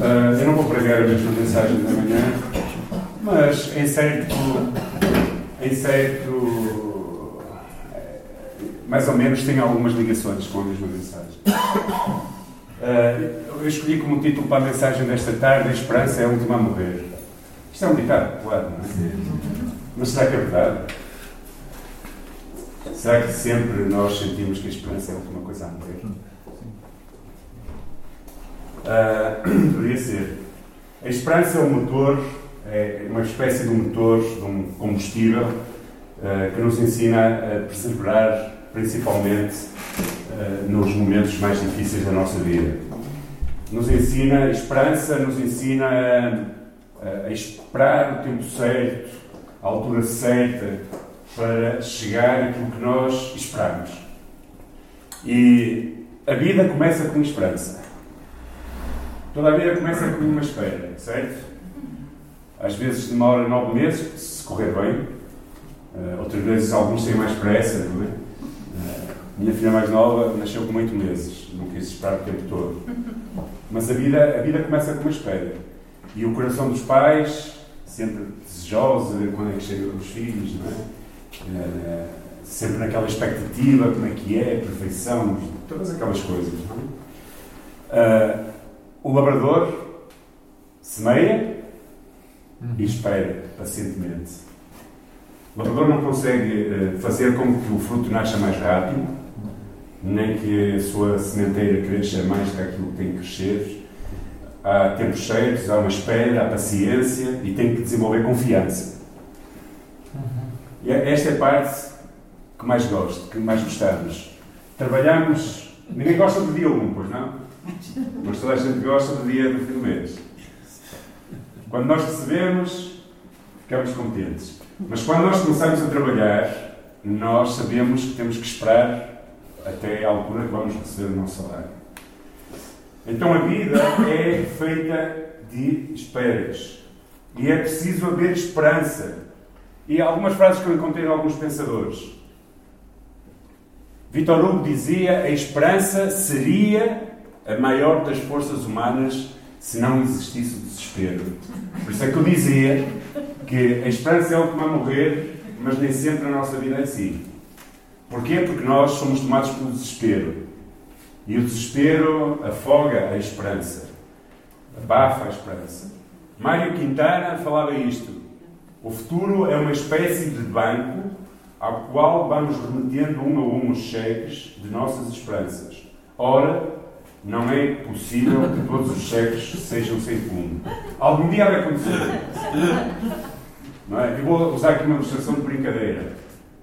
Uh, eu não vou pregar a mesma mensagem da manhã, mas em certo, em certo, mais ou menos tem algumas ligações com a mesma mensagem. Uh, eu escolhi como título para a mensagem desta tarde: A esperança é a última a morrer. Isto é um ditado, claro, não é? Mas será que é verdade? Será que sempre nós sentimos que a esperança é a última coisa a morrer? Uh, deveria ser. A esperança é um motor, é uma espécie de um motor, de um combustível uh, que nos ensina a perseverar, principalmente uh, nos momentos mais difíceis da nossa vida. Nos ensina a esperança, nos ensina a, a esperar o tempo certo, a altura certa para chegar àquilo que nós esperamos. E a vida começa com esperança. Toda a vida começa com uma espera, certo? Às vezes demora nove meses, se correr bem. Uh, outras vezes alguns têm mais pressa, não é? Uh, minha filha mais nova nasceu com oito meses, não quis esperar o tempo todo. Mas a vida, a vida começa com uma espera. E o coração dos pais, sempre desejoso de ver quando é que chegam os filhos, não é? Uh, sempre naquela expectativa, como é que é, perfeição, todas aquelas coisas, não é? O labrador semeia e espera pacientemente. O labrador não consegue eh, fazer com que o fruto nasça mais rápido, nem que a sua sementeira cresça mais que aquilo que tem que crescer. Há tempos certos, há uma espera, há paciência e tem que desenvolver confiança. E esta é a parte que mais gosto, que mais gostamos. Trabalhamos. Ninguém gosta do dia 1, pois não? Mas toda a gente gosta do dia do fim do mês. Quando nós recebemos, ficamos contentes. Mas quando nós começamos a trabalhar, nós sabemos que temos que esperar até a altura que vamos receber o nosso salário. Então a vida é feita de esperas. E é preciso haver esperança. E algumas frases que eu encontrei em alguns pensadores. Vitor Hugo dizia: a esperança seria a maior das forças humanas se não existisse o desespero. Por isso é que eu dizia que a esperança é o que vai morrer, mas nem sempre a nossa vida é assim. Porquê? Porque nós somos tomados pelo desespero. E o desespero afoga a esperança, abafa a esperança. Mário Quintana falava isto. O futuro é uma espécie de banco ao qual vamos remetendo um a um os cheques de nossas esperanças. Ora, não é possível que todos os cheques sejam sem fundo. Algum dia vai acontecer. Não é? Eu vou usar aqui uma ilustração de brincadeira.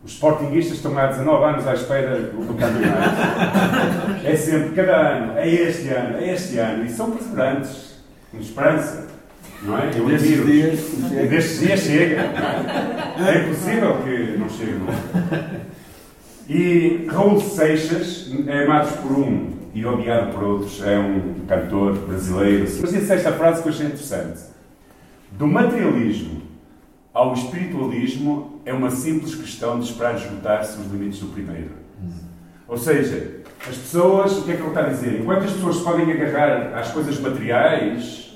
Os sportinguistas estão há 19 anos à espera do campeonato. É sempre, cada ano, é este ano, é este ano. E são perseverantes, com esperança. Não é? Eu admiro. Destes dias chega. É? impossível que não chegue. É? E Raul Seixas é amado por um e odiado por outros, é um cantor brasileiro. Mas disse esta frase que eu achei interessante. Do materialismo ao espiritualismo é uma simples questão de esperar esgotar-se os limites do primeiro. Ou seja, as pessoas, o que é que ele está a dizer? Enquanto as pessoas podem agarrar às coisas materiais,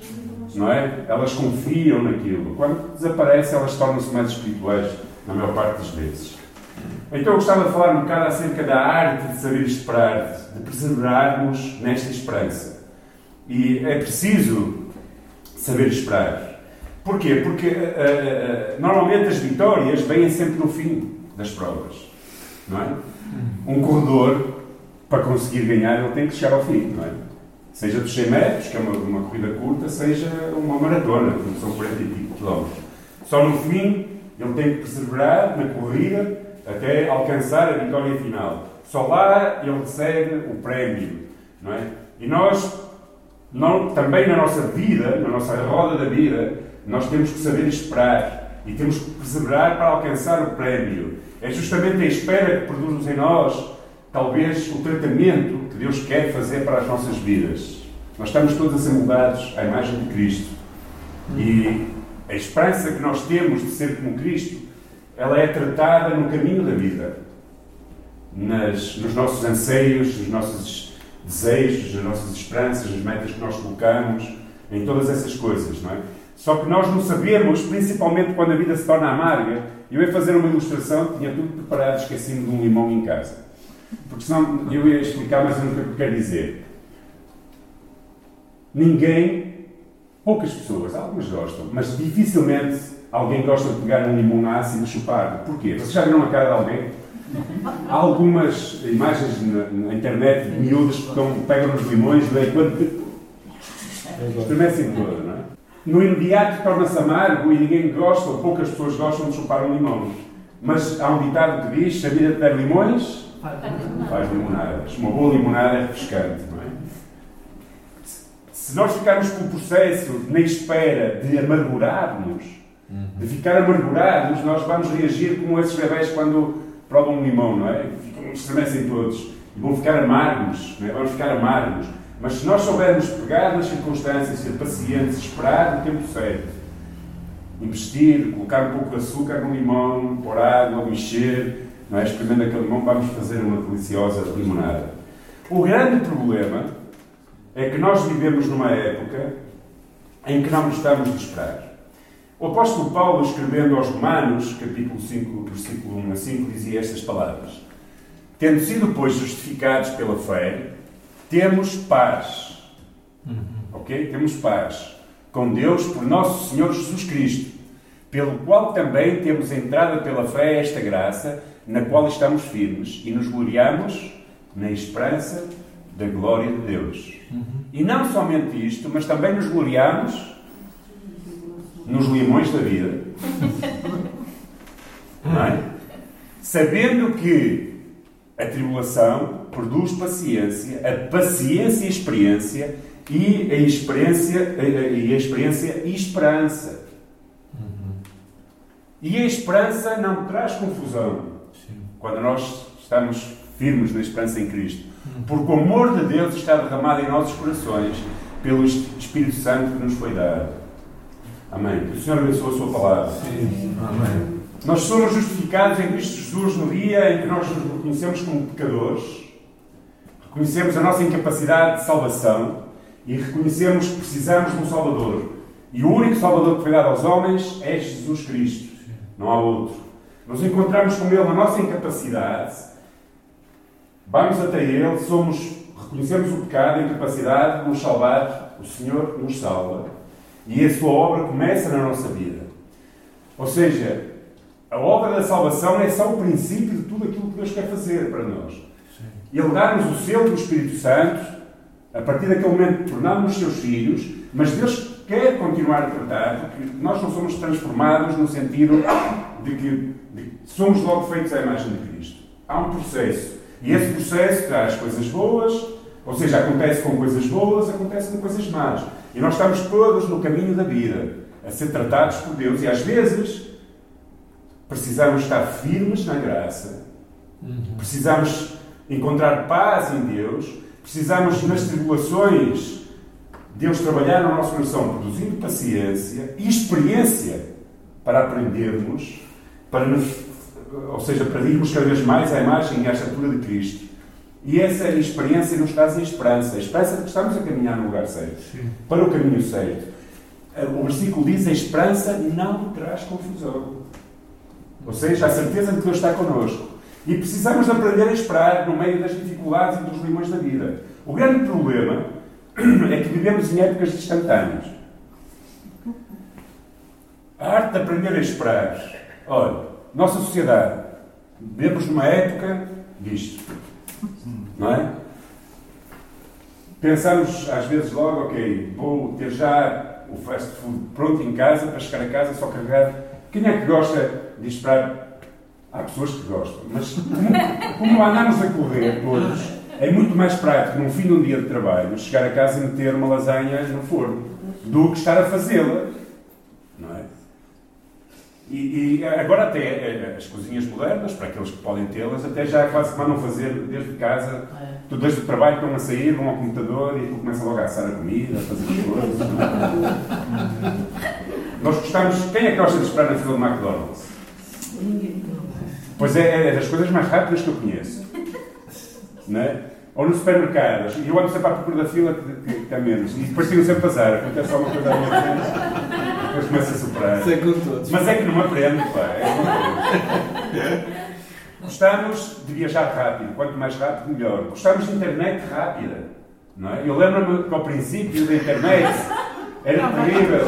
não é? Elas confiam naquilo. Quando desaparece, elas tornam-se mais espirituais, na maior parte das vezes. Então eu gostava de falar um bocado acerca da arte de saber esperar, de perseverarmos nesta esperança. E é preciso saber esperar. Porquê? Porque uh, uh, normalmente as vitórias vêm sempre no fim das provas. Não é? Um corredor, para conseguir ganhar, ele tem que chegar ao fim. Não é? Seja dos 100 metros, que é uma, uma corrida curta, seja uma maratona, que são 40 e pico quilómetros. Só no fim ele tem que perseverar na corrida até alcançar a vitória final. Só lá ele recebe o prémio, não é? E nós, não, também na nossa vida, na nossa roda da vida, nós temos que saber esperar e temos que perseverar para alcançar o prémio. É justamente a espera que produz em nós, talvez, o tratamento que Deus quer fazer para as nossas vidas. Nós estamos todos a ser moldados à imagem de Cristo. E a esperança que nós temos de ser como Cristo ela é tratada no caminho da vida, nas, nos nossos anseios, nos nossos desejos, nas nossas esperanças, nas metas que nós colocamos, em todas essas coisas, não é? Só que nós não sabemos, principalmente quando a vida se torna amarga. Eu ia fazer uma ilustração, tinha tudo preparado, esqueci-me de um limão em casa. Porque senão eu ia explicar mais um o que eu quero dizer. Ninguém, poucas pessoas, algumas gostam, mas dificilmente alguém gosta de pegar um limão ácido e chupar. Porquê? Vocês já viram a cara de alguém? Há algumas imagens na, na internet de miúdos que estão, pegam nos limões e quando estremecem todo, não é? No imediato torna-se amargo e ninguém gosta, ou poucas pessoas gostam de chupar um limão. Mas há um ditado que diz: se a vida te der limões, faz limonadas. Uma boa limonada é refrescante, não é? Se nós ficarmos com o processo na espera de amargurarmos, de ficar amargurados, nós vamos reagir como esses bebés quando provam um limão, não é? Ficam, estremecem todos. E vão ficar amargos, não é? Vamos ficar amargos. Mas se nós soubermos pegar nas circunstâncias, ser pacientes, esperar o tempo certo, investir, colocar um pouco de açúcar no limão, pôr água, mexer, não é? experimentando aquele limão, vamos fazer uma deliciosa limonada. O grande problema é que nós vivemos numa época em que não estamos de esperar. O apóstolo Paulo, escrevendo aos Romanos, capítulo 5, versículo 1 a 5, dizia estas palavras: Tendo sido, pois, justificados pela fé, temos paz. Uhum. Ok? Temos paz com Deus por nosso Senhor Jesus Cristo, pelo qual também temos entrada pela fé esta graça, na qual estamos firmes e nos gloriamos na esperança da glória de Deus. Uhum. E não somente isto, mas também nos gloriamos nos limões da vida. Não é? Sabendo que a tribulação produz paciência, a paciência experiência e a experiência e a experiência e esperança. E a esperança não traz confusão quando nós estamos firmes na esperança em Cristo. Porque o amor de Deus está derramado em nossos corações pelo Espírito Santo que nos foi dado. Amém. Que o Senhor abençoe a sua palavra. Sim. Amém. Nós somos justificados em Cristo Jesus no dia em que nós nos reconhecemos como pecadores, reconhecemos a nossa incapacidade de salvação e reconhecemos que precisamos de um Salvador. E o único Salvador que foi dado aos homens é Jesus Cristo. Não há outro. Nos encontramos com Ele na nossa incapacidade, vamos até Ele, somos, reconhecemos o pecado, a incapacidade de nos salvar, o Senhor nos salva. E a sua obra começa na nossa vida. Ou seja, a obra da salvação é só o princípio de tudo aquilo que Deus quer fazer para nós. Sim. Ele dá-nos o selo do Espírito Santo, a partir daquele momento tornamos-nos seus filhos, mas Deus quer continuar a tratar, porque nós não somos transformados no sentido de que de, somos logo feitos à imagem de Cristo. Há um processo. E esse processo traz coisas boas, ou seja, acontece com coisas boas, acontece com coisas más. E nós estamos todos no caminho da vida, a ser tratados por Deus. E às vezes precisamos estar firmes na graça, uhum. precisamos encontrar paz em Deus, precisamos nas tribulações Deus trabalhar no nosso coração, produzindo paciência e experiência para aprendermos, para nos, ou seja, para irmos cada vez mais à imagem e à estatura de Cristo. E essa experiência nos traz a esperança. A esperança de que estamos a caminhar no lugar certo. Sim. Para o caminho certo. O versículo diz: a esperança não traz confusão. Ou seja, a certeza de que Deus está connosco. E precisamos aprender a esperar no meio das dificuldades e dos limões da vida. O grande problema é que vivemos em épocas instantâneas. A arte de aprender a esperar. Olha, nossa sociedade, vivemos numa época disto não é? Pensamos às vezes logo, ok, vou ter já o fast food pronto em casa para chegar a casa só carregar. Quem é que gosta de esperar? Há pessoas que gostam, mas como, andamos a correr todos, é muito mais prático, num fim de um dia de trabalho, chegar a casa e meter uma lasanha no forno do que estar a fazê-la. É? E, e, agora até eh, as cozinhas modernas, para aqueles que podem tê-las, até já quase que mandam fazer desde casa. É. Tu desde o trabalho estão a sair, vão ao computador e tu começa logo a assar a comida, a fazer as coisas. Nós gostamos. Quem é que gosta de esperar na fila do McDonald's? Pois é, é das coisas mais rápidas que eu conheço. Não é? Ou nos supermercados. E eu ando sempre à procura da fila que, que, que há menos. E depois tenho sempre azar. Acontece alguma coisa à minha frente. Depois começa a superar. Isso é com todos. Mas é que não aprendo, pá. É. Gostamos de viajar rápido. Quanto mais rápido, melhor. Gostamos de internet rápida. Não é? Eu lembro-me que ao princípio da internet era terrível.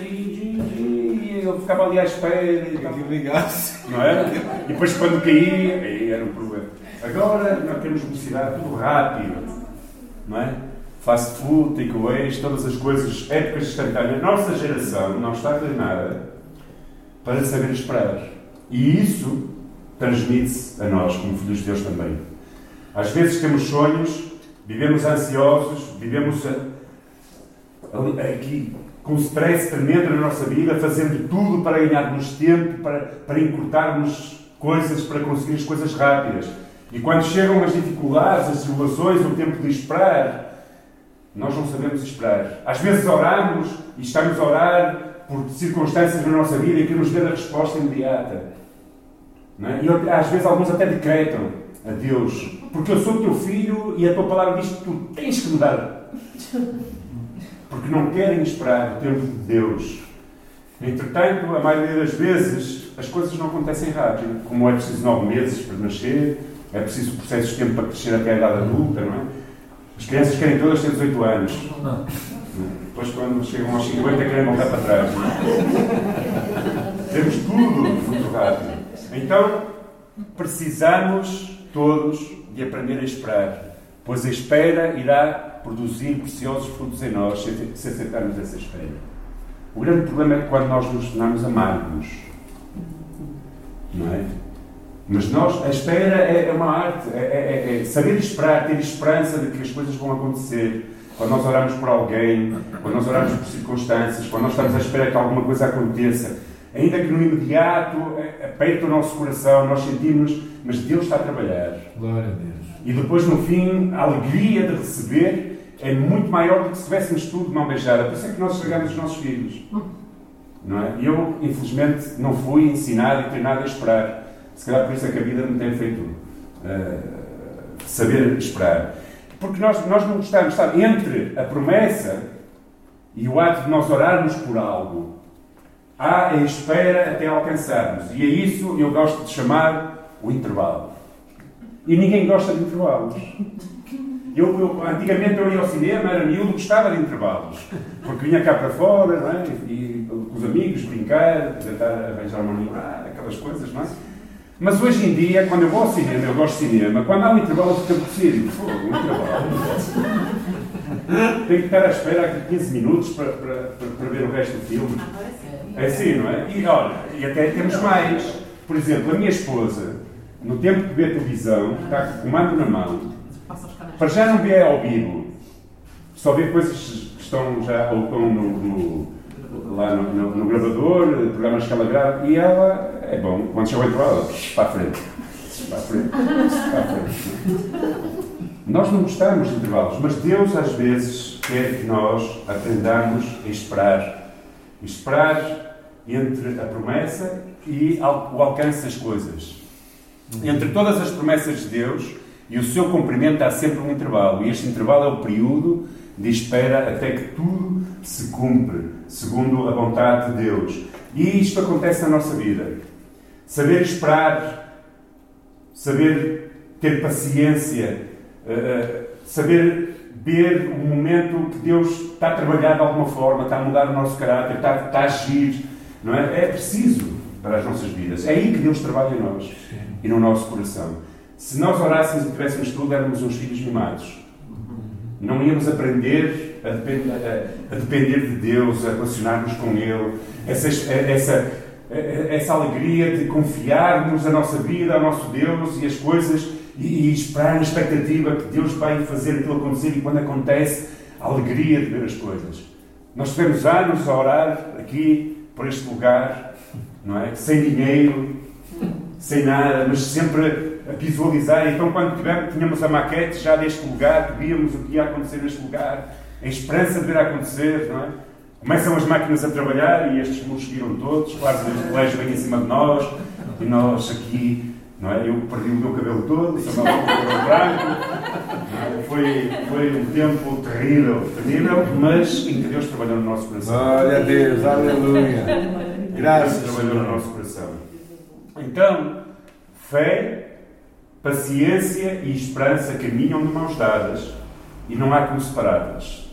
E eu ficava ali à espera. E ligasse. Não era? E depois quando caía, aí era um problema. Agora nós temos velocidade, tudo rápido. Não é? Fast food, takeaways, todas as coisas, épocas instantâneas. A nossa geração não está treinada para saber esperar. E isso transmite-se a nós, como filhos de Deus também. Às vezes temos sonhos, vivemos ansiosos, vivemos aqui com stress tremendo na nossa vida, fazendo tudo para ganharmos tempo, para, para encurtarmos coisas, para conseguir as coisas rápidas. E quando chegam as dificuldades, as tribulações, o tempo de esperar, nós não sabemos esperar. Às vezes oramos e estamos a orar por circunstâncias na nossa vida e queremos ver a resposta imediata. É? E às vezes alguns até decretam a Deus, porque eu sou teu filho e a tua palavra diz que tu tens que me dar. Porque não querem esperar o tempo de Deus. Entretanto, a maioria das vezes, as coisas não acontecem rápido. Como é preciso nove meses para nascer, é preciso processos de tempo para crescer até a idade adulta, não é? As crianças querem todas ter 18 anos. Não. Depois, quando chegam aos 50, querem voltar para trás. é? Temos tudo muito rápido. Então, precisamos todos de aprender a esperar, pois a espera irá produzir preciosos frutos em nós se se aceitarmos essa espera. O grande problema é quando nós nos tornamos amargos. Não é? Mas nós, a espera é, é uma arte, é, é- é saber esperar, ter esperança de que as coisas vão acontecer. Quando nós oramos por alguém, quando nós oramos por circunstâncias, quando nós estamos à espera que alguma coisa aconteça, ainda que no imediato eh, aperta o nosso coração, nós sentimos, mas Deus está a trabalhar. Glória a Deus. E depois, no fim, a alegria de receber é muito maior do que se tivéssemos tudo de mão beijada. Por isso é que nós estragamos os nossos filhos. Não é? Eu, infelizmente, não fui ensinado e treinado a esperar. Se calhar por isso é que a vida me tem feito eh, saber esperar. Porque nós, nós não gostamos, sabe? Entre a promessa e o ato de nós orarmos por algo, há a espera até alcançarmos. E a isso eu gosto de chamar o intervalo. E ninguém gosta de intervalos. Eu, eu- antigamente eu ia ao cinema, era miúdo, gostava de intervalos. Porque vinha cá para fora, não é? E, e com os amigos, brincar, tentar arranjar uma namorada, aquelas coisas, não é? Mas hoje em dia, quando eu vou ao cinema, eu gosto de cinema, quando há um intervalo eu fico aborrecido. Fogo, um intervalo. Tenho que estar à espera aqui 15 minutos para, para, para, para ver o resto do filme. É assim, não é? E olha, e até temos mais. Por exemplo, a minha esposa, no tempo que vê televisão, está com o comando na mão, para já não vê ao vivo, só vê coisas que estão já ou estão no, no- lá no, no- no gravador, programas que ela grava, e ela é bom, quando chega o intervalo, para a frente, para a frente, para a frente. Nós não gostamos de intervalos, mas Deus às vezes quer que nós aprendamos a esperar. Esperar entre a promessa e o alcance das coisas. Entre todas as promessas de Deus e o seu cumprimento há sempre um intervalo. E este intervalo é o período de espera até que tudo se cumpre, segundo a vontade de Deus. E isto acontece na nossa vida. Saber esperar, saber ter paciência, eh, eh, saber ver o momento que Deus está a trabalhar de alguma forma, está a mudar o nosso caráter, está, está a agir, não é? É preciso para as nossas vidas. É aí que Deus trabalha em nós e no nosso coração. Se nós orássemos e tivéssemos tudo, éramos uns filhos mimados. Não íamos aprender a depender, a- a depender de Deus, a relacionarmos com Ele, essa, essa, essa alegria de confiarmos a nossa vida ao nosso Deus e as coisas e, e esperar na expectativa que Deus vai fazer aquilo acontecer e quando acontece, a alegria de ver as coisas. Nós tivemos anos a orar aqui, por este lugar, não é? Sem dinheiro, sem nada, mas sempre a visualizar. Então, quando tivemos, tínhamos a maquete já deste lugar, víamos o que ia acontecer neste lugar, a esperança de ver acontecer, não é? Começam as máquinas a trabalhar e estes muros viram todos, quase o colégio vem em cima de nós e nós aqui Não é? Eu perdi o meu cabelo todo, só o cabelo branco. É? Foi, foi um tempo terrível, terrível, mas em que Deus trabalhou no nosso coração. Glória a Deus, aleluia. Graças Deus trabalhou no nosso coração. Então, fé, paciência e esperança caminham de mãos dadas e não há como separá-las.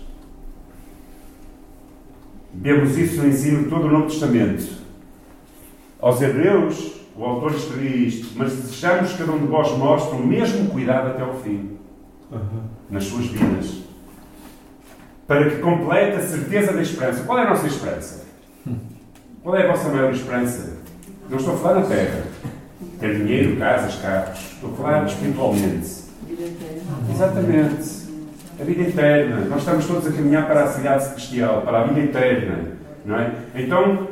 Vemos isso no ensino de todo o Novo Testamento. Aos Hebreus, o autor escrevia isto: Mas desejamos que cada um de vós mostre o mesmo cuidado até ao fim, uhum. nas suas vidas, para que complete a certeza da esperança. Qual é a nossa esperança? Qual é a vossa maior esperança? Não estou a falar na terra, ter dinheiro, casas, carros. Estou a falar espiritualmente. Exatamente. A vida eterna. Nós estamos todos a caminhar para a cidade celestial, para a vida eterna. Não é? Então,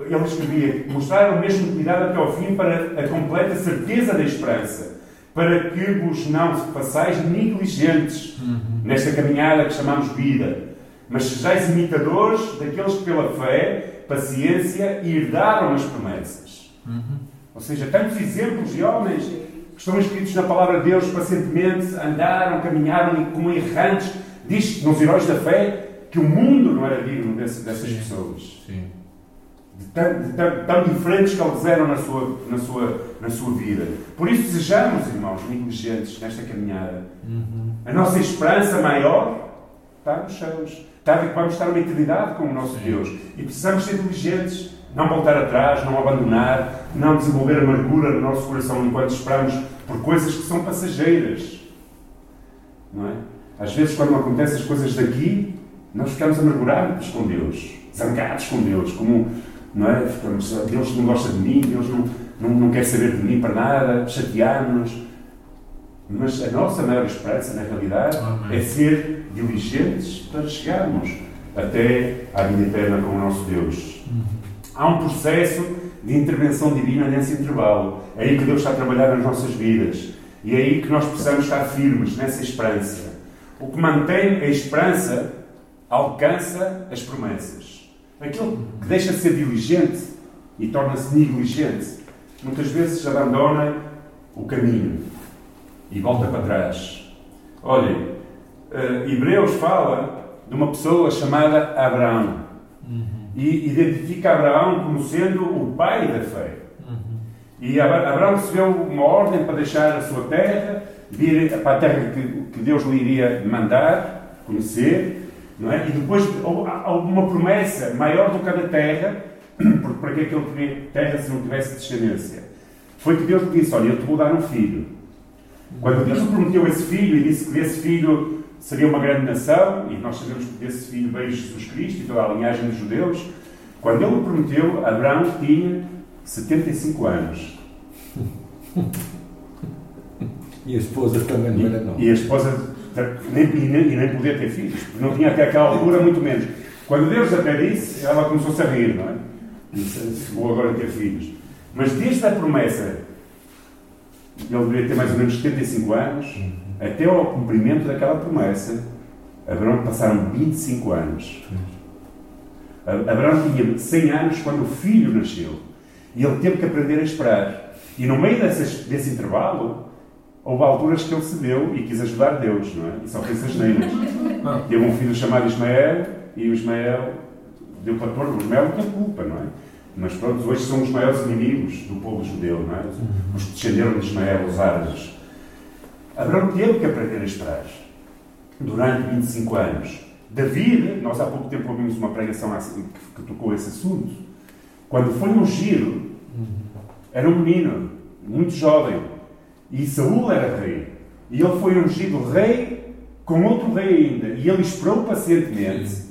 ele escrevia: mostrar o mesmo cuidado até ao fim para a completa certeza da esperança, para que vos não façais negligentes uhum. nesta caminhada que chamamos vida, mas sejais imitadores daqueles que, pela fé, paciência, herdaram as promessas. Uhum. Ou seja, tantos exemplos de homens que estão escritos na palavra de Deus pacientemente andaram, caminharam como errantes. Diz nos heróis da fé que o mundo não era digno desse, dessas Sim. pessoas. Sim. De tão, de tão, tão, diferentes que eles eram na sua, na, sua, na sua vida. Por isso, sejamos, irmãos, negligentes nesta caminhada. Uhum. A nossa esperança maior está nos céus. Está a ver que vamos estar uma eternidade com o nosso Sim. Deus. E precisamos ser diligentes não voltar atrás, não abandonar, não desenvolver amargura no nosso coração enquanto esperamos por coisas que são passageiras. Não é? Às vezes, quando acontecem as coisas daqui, nós ficamos amargurados com Deus, zangados com Deus, como não é? Ficamos, Deus não gosta de mim, Deus não, não, não quer saber de mim para nada, chatear-nos. Mas a nossa maior esperança, na realidade, Amém. é ser diligentes para chegarmos até à vida eterna com o nosso Deus. Uhum. Há um processo de intervenção divina nesse intervalo. É aí que Deus está a trabalhar nas nossas vidas. E é aí que nós precisamos estar firmes nessa esperança. O que mantém a esperança alcança as promessas. Aquele que deixa de ser diligente e torna-se negligente, muitas vezes abandona o caminho e volta para trás. Olhem, uh, Hebreus fala de uma pessoa chamada Abraão. Uhum e identifica Abraão como sendo o pai da fé. Uhum. E Abraão recebeu uma ordem para deixar a sua terra, vir para a terra que, que Deus lhe iria mandar, conhecer, não é? e depois houve uma promessa maior do que a da terra, porque para que ele queria terra se não tivesse descendência? Foi que Deus lhe disse: Olha, eu te vou dar um filho. Quando Deus prometeu esse filho e disse que desse filho seria uma grande nação, e nós sabemos que desse filho veio Jesus Cristo e toda a linhagem dos judeus. Quando ele o prometeu, Abraão tinha 75 anos. E a esposa também não era nova. E a esposa nem, e nem, e nem podia ter filhos, não tinha até aquela altura, muito menos. Quando Deus até disse, ela começou-se a rir, não é? Disse, vou agora ter filhos. Mas desde a promessa, ele deveria ter mais ou menos 75 anos, até ao cumprimento daquela promessa, Abraão passaram 25 anos. Abraão tinha 100 anos quando o filho nasceu. E ele teve que aprender a esperar. E no meio desse, desse intervalo, houve alturas que ele cedeu e quis ajudar Deus, não é? E só fez as neiras. Teve um filho chamado Ismael e o Ismael deu para pôr o Ismael não culpa, não é? Mas pronto, hoje são os maiores inimigos do povo judeu, não é? Os que descenderam de Ismael, os árabes. Abraão teve que aprender a esperar durante 25 anos. David, nós há pouco tempo ouvimos uma pregação que tocou esse assunto. Quando foi ungido, era um menino, muito jovem, e Saul era rei. E ele foi ungido rei com outro rei ainda. E ele esperou pacientemente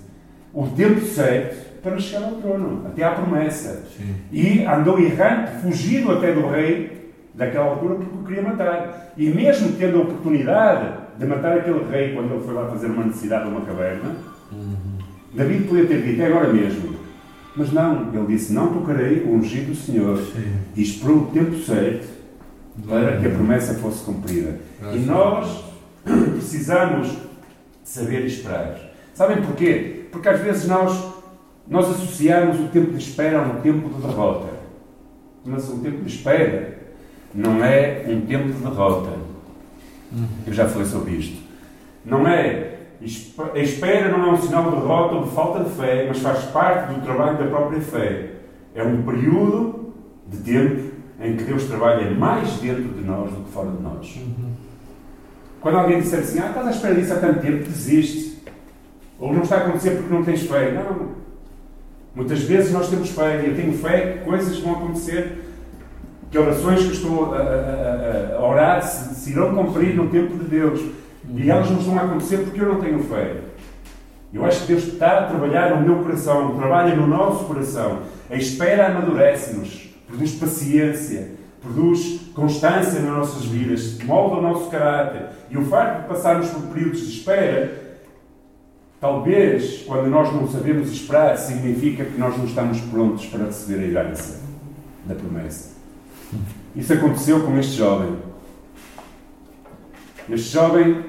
o tempo certo para chegar ao trono, até à promessa. Sim. E andou errante, fugido até do rei, daquela altura porque o queria matar. E mesmo tendo a oportunidade de matar aquele rei quando ele foi lá fazer uma necessidade numa caverna, uhum. David podia ter dito, é agora mesmo. Mas não, ele disse, não tocarei o ungido do Senhor. Sim. E esperou o tempo certo para que a promessa fosse cumprida. e nós precisamos saber esperar. Sabem porquê? Porque às vezes nós, nós associamos o tempo de espera a um tempo de derrota. Mas o tempo de espera não é um tempo de derrota. Eu já falei sobre isto. Não é. A espera não é um sinal de derrota ou de falta de fé, mas faz parte do trabalho da própria fé. É um período de tempo em que Deus trabalha mais dentro de nós do que fora de nós. Quando alguém disser assim, ah, estás à espera disso há tanto tempo, desiste. Ou não está a acontecer porque não tens fé. Não. Muitas vezes nós temos fé, e eu tenho fé que coisas vão acontecer, que orações que estou a, a, a orar se, se, irão cumprir no tempo de Deus. E elas não estão a acontecer porque eu não tenho fé. Eu acho que Deus está a trabalhar no meu coração, trabalha no nosso coração. A espera amadurece-nos, produz paciência, produz constância nas nossas vidas, molda o nosso caráter. E o facto de passarmos por períodos de espera Talvez, quando nós não sabemos esperar, significa que nós não estamos prontos para receber a herança da promessa. Isso aconteceu com este jovem. Este jovem,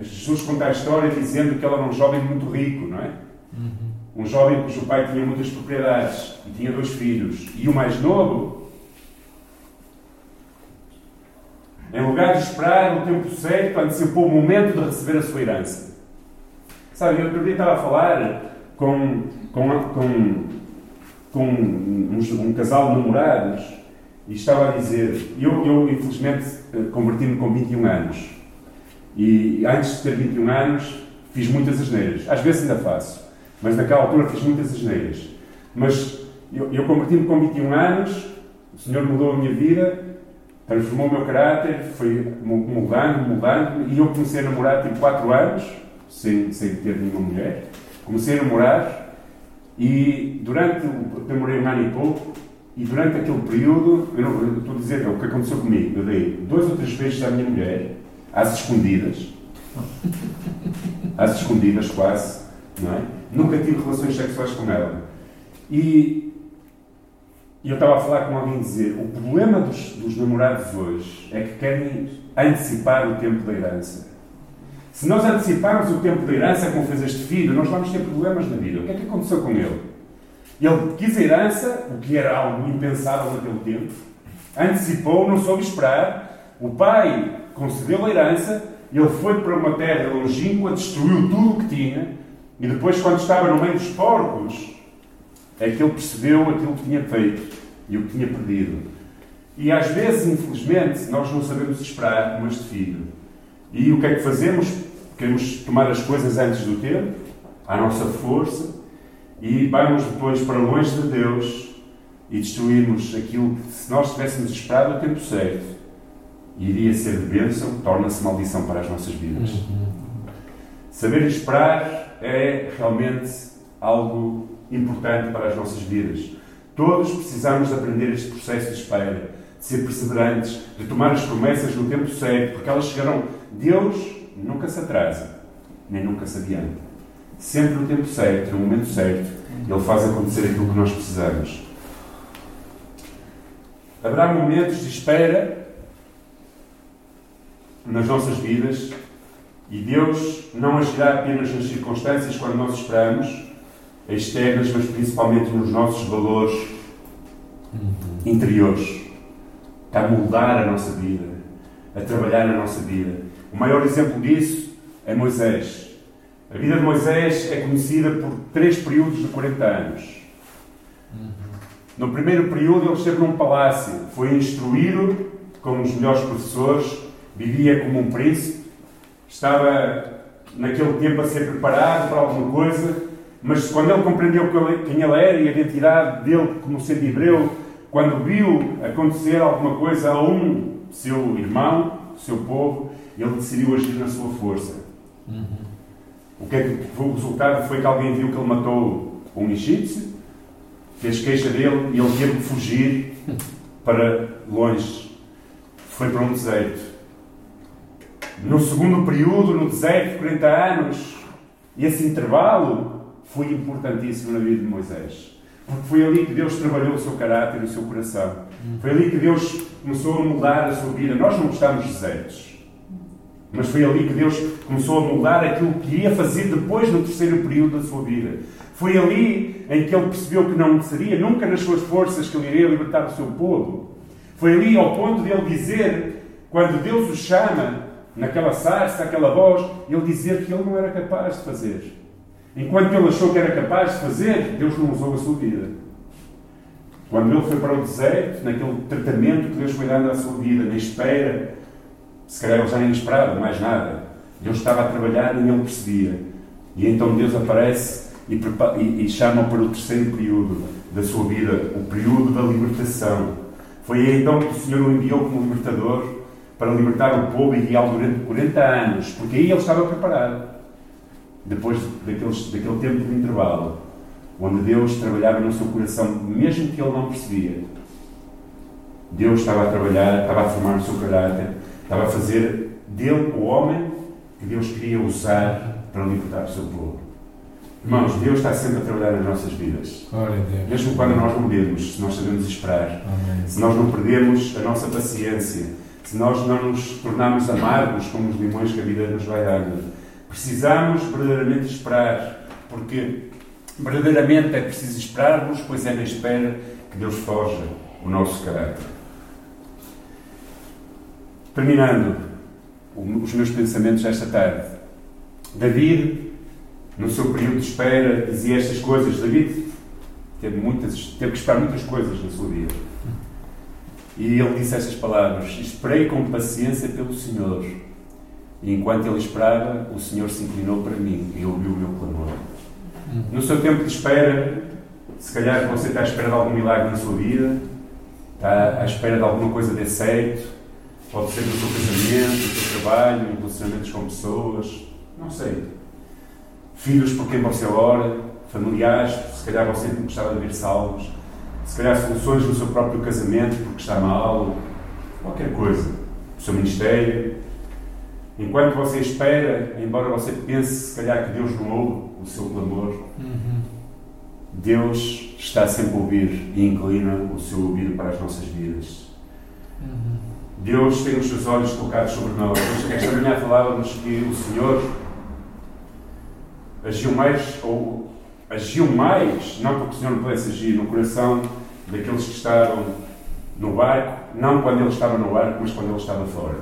Jesus conta a história dizendo que ele era um jovem muito rico, não é? Um jovem cujo pai tinha muitas propriedades e tinha dois filhos. E o mais novo, em lugar de esperar o tempo certo, antecipou o momento de receber a sua herança. Sabe, eu outro dia estava a falar com, com, com, com um, um casal de namorados e estava a dizer, eu, eu infelizmente converti-me com 21 anos. E antes de ter 21 anos fiz muitas asneiras, às vezes ainda faço, mas naquela altura fiz muitas asneiras. Mas eu, eu converti-me com 21 anos, o Senhor mudou a minha vida, transformou o meu caráter, foi mudando, mudando, e eu comecei a namorar tipo 4 anos sem, sem ter nenhuma mulher. Comecei a namorar e durante o. demorei um ano e pouco. E durante aquele período, eu não eu estou a dizer é o que aconteceu comigo. Eu dei dois ou três vezes à minha mulher, às escondidas, às escondidas quase, não é? Nunca tive relações sexuais com ela. E, e eu estava a falar com alguém dizer: o problema dos, dos namorados hoje é que querem antecipar o tempo da herança. Se nós anteciparmos o tempo da herança, como fez este filho, nós vamos ter problemas na vida. O que é que aconteceu com ele? Ele quis a herança, o que era algo impensável naquele tempo, antecipou, não soube esperar. O pai concedeu a herança, ele foi para uma terra longínqua, destruiu tudo o que tinha, e depois, quando estava no meio dos porcos, é que ele percebeu aquilo que tinha feito e o que tinha perdido. E às vezes, infelizmente, nós não sabemos esperar como este filho. E o que é que fazemos? Queremos tomar as coisas antes do tempo, à nossa força, e vamos depois para longe de Deus e destruirmos aquilo que, se nós tivéssemos esperado o tempo certo, iria ser de bênção, torna-se maldição para as nossas vidas. Uhum. Saber esperar é realmente algo importante para as nossas vidas. Todos precisamos aprender este processo de espera, de ser perseverantes, de tomar as promessas no tempo certo, porque elas chegarão. Deus nunca se atrasa, nem nunca se adianta. Sempre no tempo certo, no momento certo, Ele faz acontecer aquilo que nós precisamos. Haverá momentos de espera nas nossas vidas e Deus não agirá apenas nas circunstâncias quando nós esperamos, externas, mas principalmente nos nossos valores uhum. interiores. Está a moldar a nossa vida, a trabalhar na nossa vida. O maior exemplo disso é Moisés. A vida de Moisés é conhecida por três períodos de 40 anos. No primeiro período, ele esteve num palácio, foi instruído com os melhores professores, vivia como um príncipe, estava naquele tempo a ser preparado para alguma coisa, mas quando ele compreendeu quem ele era e a identidade dele como sendo hebreu, quando viu acontecer alguma coisa a um seu irmão, seu povo, ele decidiu agir na sua força. Uhum. O que é que foi o resultado? Foi que alguém viu que ele matou um egípcio, fez queixa dele e ele teve que fugir para longe. Foi para um deserto. No segundo período, no deserto, de 40 anos, esse intervalo foi importantíssimo na vida de Moisés. Porque foi ali que Deus trabalhou o seu caráter e o seu coração. Foi ali que Deus começou a mudar a sua vida. Nós não estamos desertos. Mas foi ali que Deus começou a moldar aquilo que ia fazer depois no terceiro período da sua vida. Foi ali em que ele percebeu que não seria nunca nas suas forças que ele iria libertar o seu povo. Foi ali ao ponto de ele dizer, quando Deus o chama, naquela sarça, aquela voz, ele dizer que ele não era capaz de fazer. Enquanto ele achou que era capaz de fazer, Deus não usou a sua vida. Quando ele foi para o deserto, naquele tratamento que Deus foi dando à sua vida, na espera, se calhar ele já nem esperava mais nada. Deus estava a trabalhar e ele percebia. E então Deus aparece e, e, e chama para o terceiro período da sua vida, o período da libertação. Foi aí então que o Senhor o enviou como libertador para libertar o povo e guiá-lo durante 40 anos, porque aí ele estava preparado. Depois daqueles, daquele tempo de intervalo, onde Deus trabalhava no seu coração, mesmo que ele não percebia. Deus estava a trabalhar, estava a formar o seu caráter, estava a fazer dele o homem que Deus queria usar para libertar o seu povo. Irmãos, Deus está sempre a trabalhar nas nossas vidas. Mesmo quando nós não vemos, se nós sabemos esperar, Amém. se nós não perdemos a nossa paciência, se nós não nos tornarmos amargos como os limões que a vida nos vai dando. Precisamos verdadeiramente esperar, porque verdadeiramente é preciso esperarmos, pois é na espera que Deus forja o nosso caráter. Terminando os meus pensamentos esta tarde, David, no seu período de espera, dizia estas coisas. David teve, muitas, teve que esperar muitas coisas na sua vida. E ele disse estas palavras: Esperei com paciência pelo Senhor. E enquanto ele esperava, o Senhor se inclinou para mim e ouviu o meu clamor. No seu tempo de espera, se calhar você está à espera de algum milagre na sua vida, está à espera de alguma coisa de certo, pode ser no seu casamento, no seu trabalho, relacionamentos com pessoas, não sei. Filhos por quem você ora, familiares, se calhar você gostava de ver salvos se calhar soluções no seu próprio casamento porque está mal, qualquer coisa, o seu ministério. Enquanto você espera, embora você pense se calhar que Deus não ouve o seu clamor, uhum. Deus está sempre a ouvir e inclina o seu ouvido para as nossas vidas. Uhum. Deus tem os seus olhos colocados sobre nós. Esta manhã falávamos que o Senhor agiu mais, ou agiu mais, não porque o Senhor não pudesse agir, no coração daqueles que estavam no barco, não quando ele estava no barco, mas quando ele estava fora.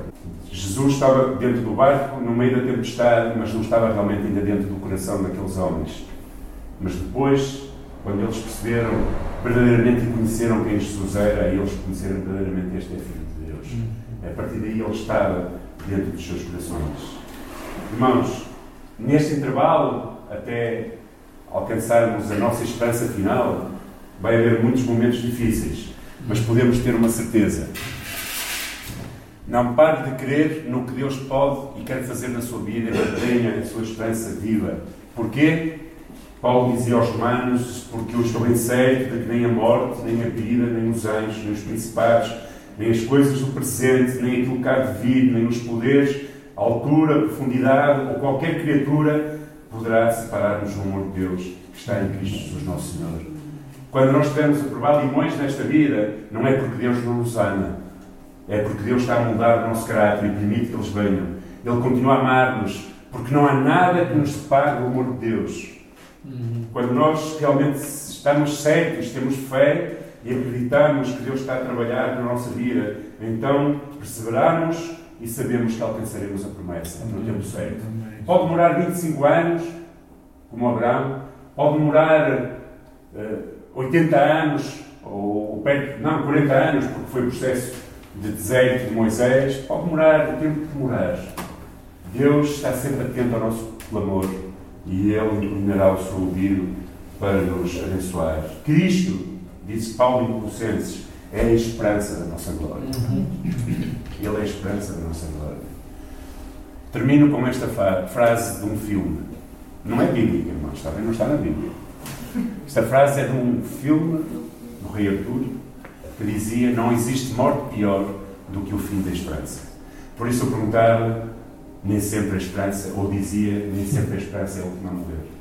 Jesus estava dentro do barco, no meio da tempestade, mas não estava realmente ainda dentro do coração daqueles homens. Mas depois, quando eles perceberam verdadeiramente e conheceram quem Jesus era, aí eles conheceram verdadeiramente este é Filho Deus. A partir daí ele estava dentro dos seus corações. Irmãos, neste intervalo, até alcançarmos a nossa esperança final, vai haver muitos momentos difíceis, mas podemos ter uma certeza. Não pare de crer no que Deus pode e quer fazer na sua vida mantenha a sua esperança viva. Porquê? Paulo dizia aos Romanos: Porque eu estou bem certo de que nem a morte, nem a vida, nem os anjos, nem os principados, nem as coisas do presente, nem aquilo que há de vir, nem os poderes, altura, profundidade ou qualquer criatura poderá separar-nos do amor de Deus que está em Cristo Jesus, nosso Senhor. Quando nós estivermos a provar limões nesta vida, não é porque Deus não nos ama, é porque Deus está a mudar o nosso caráter e permite que eles venham. Ele continua a amar-nos, porque não há nada que nos separe do amor de Deus. Uhum. Quando nós realmente estamos certos, temos fé e acreditamos que Deus está a trabalhar na nossa vida, então perseveramos e sabemos que alcançaremos a promessa no tempo certo. Pode demorar 25 anos, como Abraão, pode demorar. Uh, 80 anos, ou perto, não, 40 anos, porque foi o processo de deserto de Moisés, pode demorar o tempo que demorar. Deus está sempre atento ao nosso clamor e Ele inclinará o seu ouvido para nos abençoar. Cristo, disse Paulo em Colossenses, é a esperança da nossa glória. Ele é a esperança da nossa glória. Termino com esta frase de um filme. Não é bíblica, irmãos, está bem? Não está na Bíblia. Esta frase é de um filme do Rei Artur que dizia: Não existe morte pior do que o fim da esperança. Por isso eu perguntava: nem sempre a esperança, ou dizia: nem sempre a esperança é a última a morrer.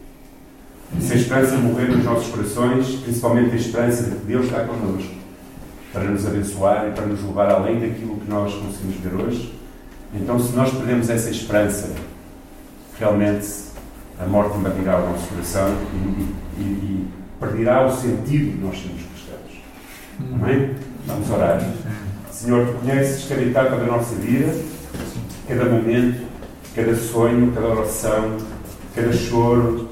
Se a esperança morrer nos nossos corações, principalmente a esperança de que Deus está connosco para nos abençoar e para nos levar além daquilo que nós conseguimos ver hoje, então se nós perdemos essa esperança, realmente a morte invadirá o nosso coração e, e, e perderá o sentido de nós sermos cristãos. Amém? Vamos orar. Senhor, tu conheces cada etapa da nossa vida, cada momento, cada sonho, cada oração, cada choro,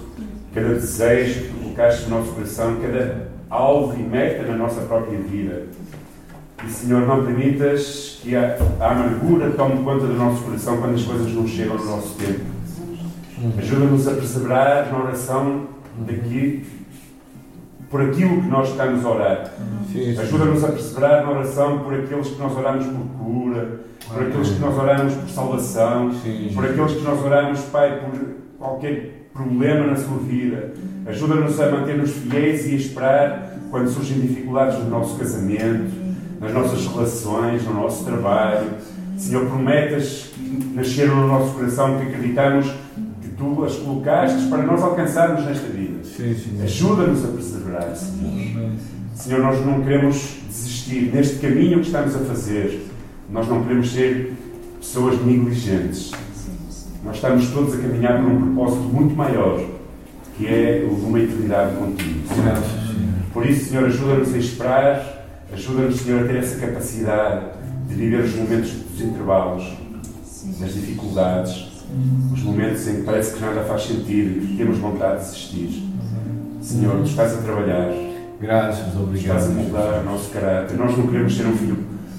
cada desejo que colocaste no nosso coração, cada alvo e meta na nossa própria vida. E, Senhor, não permitas que a, a amargura tome conta do nosso coração quando as coisas não chegam no nosso tempo. Ajuda-nos a perseverar na oração daqui, por aquilo que nós estamos a orar. Ajuda-nos a perseverar na oração por aqueles que nós oramos por cura, por aqueles que nós oramos por salvação, por aqueles que nós oramos, Pai, por qualquer problema na sua vida. Ajuda-nos a manter-nos fiéis e a esperar quando surgem dificuldades no nosso casamento, nas nossas relações, no nosso trabalho. Senhor, prometas que nasceram no nosso coração, que acreditamos que tu as colocaste para nós alcançarmos nesta vida. Ajuda-nos a perseverar, Senhor. Senhor, nós não queremos desistir neste caminho que estamos a fazer. Nós não queremos ser pessoas negligentes. Nós estamos todos a caminhar por um propósito muito maior, que é o de uma eternidade contigo. Por isso, Senhor, ajuda-nos a esperar, ajuda-nos, Senhor, a ter essa capacidade de viver os momentos dos intervalos, das dificuldades, os momentos em que parece que nada faz sentido e que temos vontade de desistir. Senhor, tu estás a trabalhar. Graças, obrigado. Estás a mudar o nosso caráter. Nós não queremos ser um filho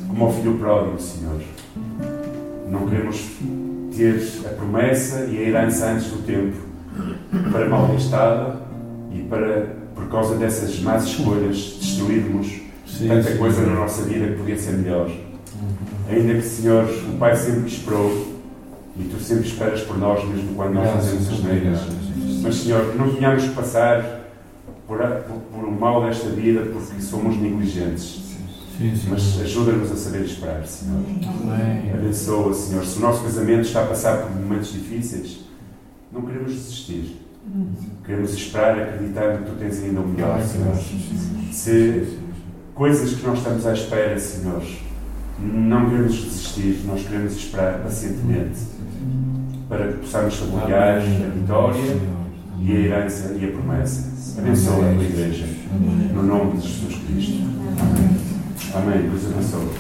como o filho pródigo, Senhor. Não queremos ter a promessa e a herança antes do tempo para mal gastada e para, por causa dessas más escolhas, destruirmos sim, tanta sim, coisa na nossa vida que podia ser melhor. Ainda que, Senhor, o Pai sempre esperou e tu sempre esperas por nós, mesmo quando nós fazemos as neiras. Mas, Senhor, que não tenhamos que passar por, por, por o mal desta vida porque somos negligentes. Sim, sim. Mas ajuda-nos a saber esperar, Senhor. Abençoa, Senhor. Se o nosso casamento está a passar por momentos difíceis, não queremos desistir. Queremos esperar, acreditar que Tu tens ainda o melhor, Senhor. Se coisas que nós estamos à espera, Senhor, não queremos desistir, nós queremos esperar pacientemente para que possamos saborear a vitória e a herança e a promessa. Abençoa a tua igreja. No nome de Jesus Cristo. Amém. Amém. Deus abençoe.